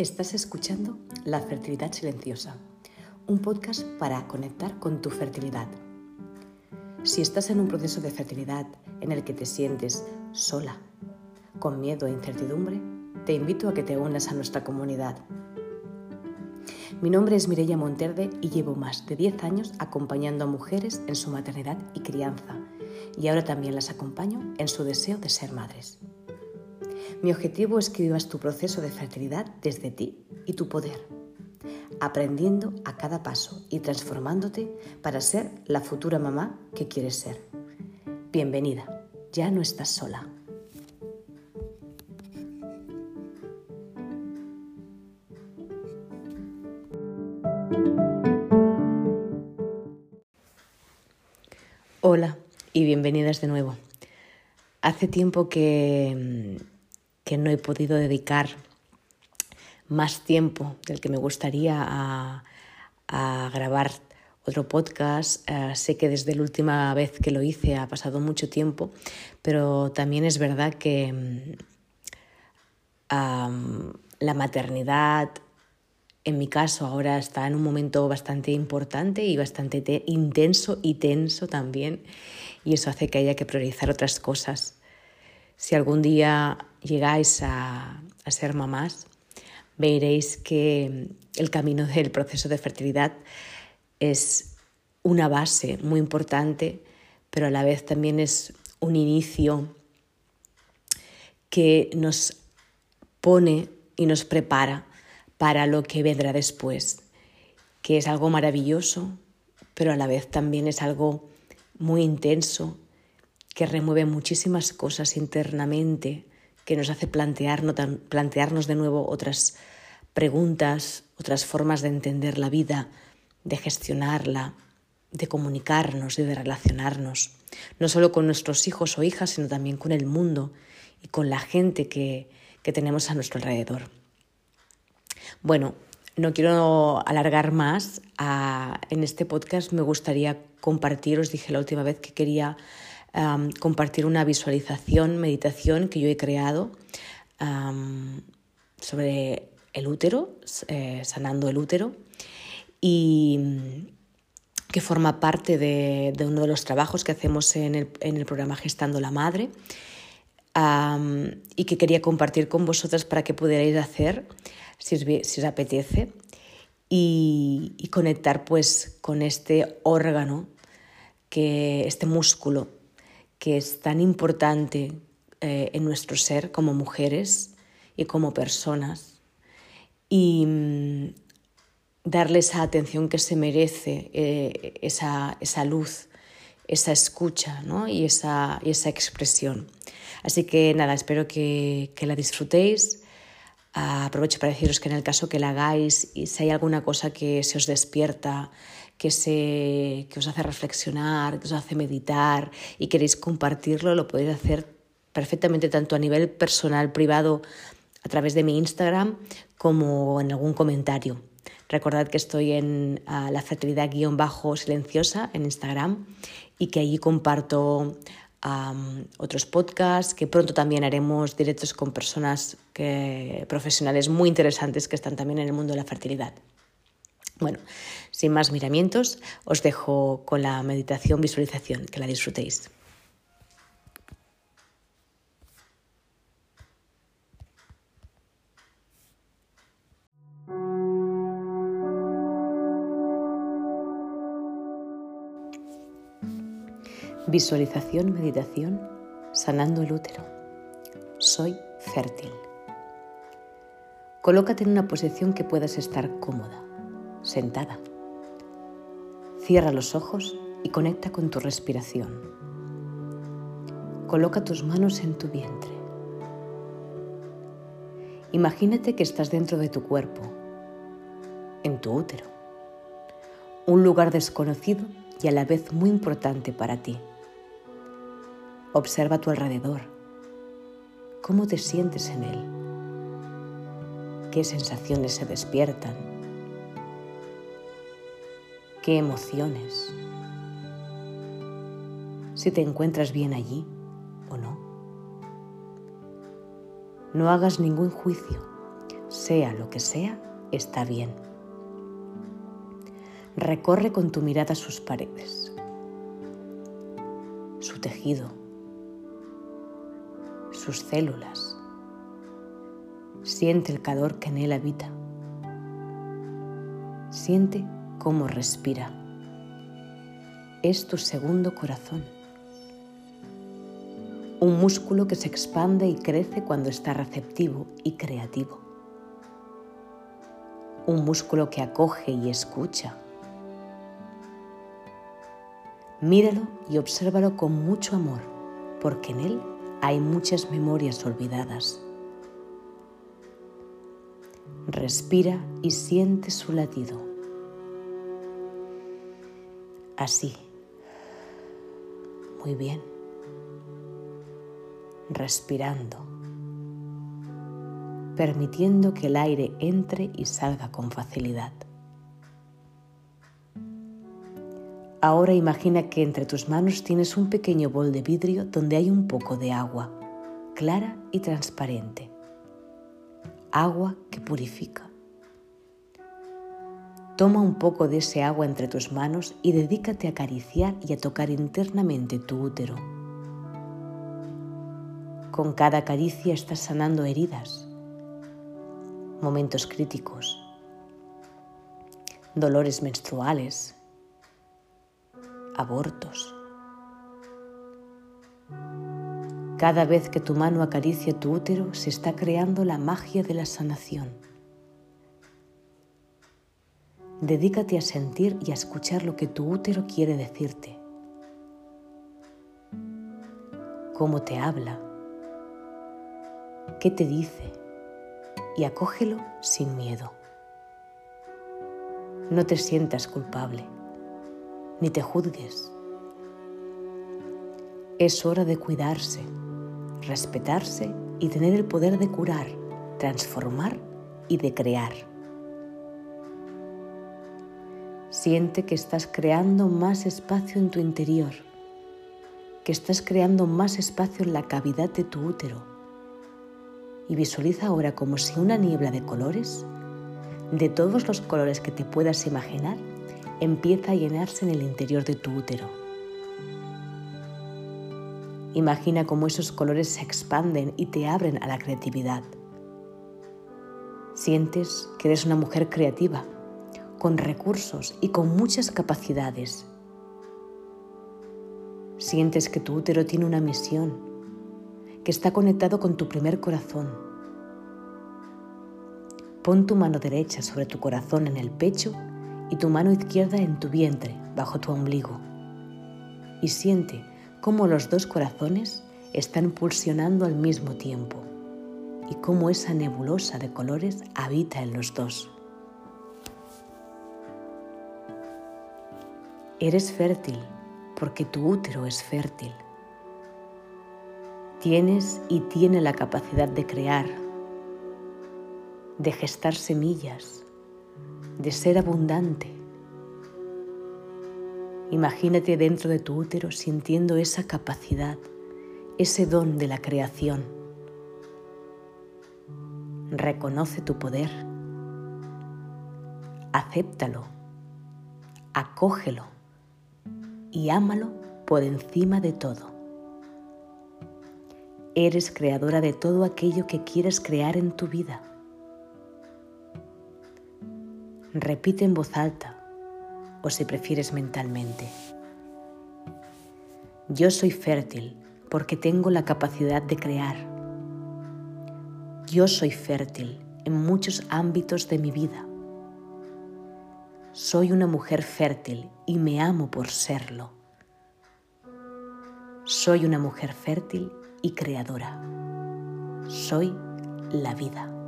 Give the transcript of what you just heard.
Estás escuchando La Fertilidad Silenciosa, un podcast para conectar con tu fertilidad. Si estás en un proceso de fertilidad en el que te sientes sola, con miedo e incertidumbre, te invito a que te unas a nuestra comunidad. Mi nombre es Mireia Monterde y llevo más de 10 años acompañando a mujeres en su maternidad y crianza, y ahora también las acompaño en su deseo de ser madres. Mi objetivo es que vivas tu proceso de fertilidad desde ti y tu poder, aprendiendo a cada paso y transformándote para ser la futura mamá que quieres ser. Bienvenida, ya no estás sola. Hola y bienvenidas de nuevo. Hace tiempo que que no he podido dedicar más tiempo del que me gustaría a, grabar otro podcast. Eh, sé que desde la última vez que lo hice ha pasado mucho tiempo, pero también es verdad que mm, la maternidad, en mi caso, ahora está en un momento bastante importante y bastante intenso y tenso también, y eso hace que haya que priorizar otras cosas. Si algún día llegáis a, ser mamás, veréis que el camino del proceso de fertilidad es una base muy importante, pero a la vez también es un inicio que nos pone y nos prepara para lo que vendrá después, que es algo maravilloso, pero a la vez también es algo muy intenso, que remueve muchísimas cosas internamente, que nos hace plantearnos, de nuevo otras preguntas, otras formas de entender la vida, de gestionarla, de comunicarnos y de relacionarnos, no solo con nuestros hijos o hijas, sino también con el mundo y con la gente que, que tenemos a nuestro alrededor. Bueno, no quiero alargar más. Ah, en este podcast me gustaría compartir, os dije la última vez que quería compartir una visualización, meditación que yo he creado sobre el útero, eh, sanando el útero, y mm, que forma parte de, uno de los trabajos que hacemos en el, programa Gestando la Madre y que quería compartir con vosotras para que pudierais hacer si os, apetece y, y, conectar pues con este órgano, que, este músculo que es tan importante eh, en nuestro ser como mujeres y como personas y mm, darle esa atención que se merece, eh, esa, esa, luz, esa escucha ¿no? y, esa, y, esa, expresión. Así que nada, espero que, que la disfrutéis. aprovecho para deciros que en el caso que la hagáis y si hay alguna cosa que se os despierta, que, se, que os hace reflexionar, que os hace meditar y queréis compartirlo, lo podéis hacer perfectamente tanto a nivel personal, privado, a través de mi Instagram, como en algún comentario. Recordad que estoy en la fertilidad guion bajo silenciosa en Instagram y que allí comparto otros podcasts, que pronto también haremos directos con personas profesionales muy interesantes que están también en el mundo de la fertilidad. Bueno, sin más miramientos, os dejo con la meditación visualización, que la disfrutéis. Visualización, meditación, sanando el útero. Soy fértil. Colócate en una posición que puedas estar cómoda sentada. Cierra los ojos y conecta con tu respiración. Coloca tus manos en tu vientre. Imagínate que estás dentro de tu cuerpo, en tu útero, un lugar desconocido y a la vez muy importante para ti. Observa a tu alrededor. ¿Cómo te sientes en él? ¿Qué sensaciones se despiertan? Qué emociones, si te encuentras bien allí o no. No hagas ningún juicio, sea lo que sea, está bien. Recorre con tu mirada sus paredes, su tejido, sus células. Siente el calor que en él habita. Siente cómo respira. Es tu segundo corazón. Un músculo que se expande y crece cuando está receptivo y creativo un músculo que acoge y escucha. Míralo y obsérvalo con mucho amor, porque en él hay muchas memorias olvidadas. Respira y siente su latido. Así. Muy bien. Respirando permitiendo que el aire entre y salga con facilidad. Ahora imagina que entre tus manos tienes un pequeño bol de vidrio donde hay un poco de agua, clara y transparente. Agua que purifica. Toma un poco de ese agua entre tus manos y dedícate a acariciar y a tocar internamente tu útero. Con cada caricia estás sanando heridas, momentos críticos, dolores menstruales, abortos. Cada vez que tu mano acaricia tu útero se está creando la magia de la sanación. Dedícate a sentir y a escuchar lo que tu útero quiere decirte. Cómo te habla. ¿Qué te dice? y acógelo sin miedo. No te sientas culpable, ni te juzgues. Es hora de cuidarse, respetarse y tener el poder de curar, transformar y de crear. Siente que estás creando más espacio en tu interior, que estás creando más espacio en la cavidad de tu útero y visualiza ahora como si una niebla de colores, de todos los colores que te puedas imaginar, empieza a llenarse en el interior de tu útero. Imagina cómo esos colores se expanden y te abren a la creatividad. Sientes que eres una mujer creativa, con recursos y con muchas capacidades. Sientes que tu útero tiene una misión que está conectado con tu primer corazón. Pon tu mano derecha sobre tu corazón en el pecho y tu mano izquierda en tu vientre, bajo tu ombligo. Y siente cómo los dos corazones están pulsionando al mismo tiempo y cómo esa nebulosa de colores habita en los dos. Eres fértil porque tu útero es fértil. Tienes y tiene la capacidad de crear, de gestar semillas, de ser abundante. Imagínate dentro de tu útero sintiendo esa capacidad, ese don de la creación. Reconoce tu poder, acéptalo, acógelo y ámalo por encima de todo. Eres creadora de todo aquello que quieres crear en tu vida. Repite en voz alta o si prefieres mentalmente. Yo soy fértil porque tengo la capacidad de crear. Yo soy fértil en muchos ámbitos de mi vida. Soy una mujer fértil y me amo por serlo. Soy una mujer fértil y creadora. Soy la vida.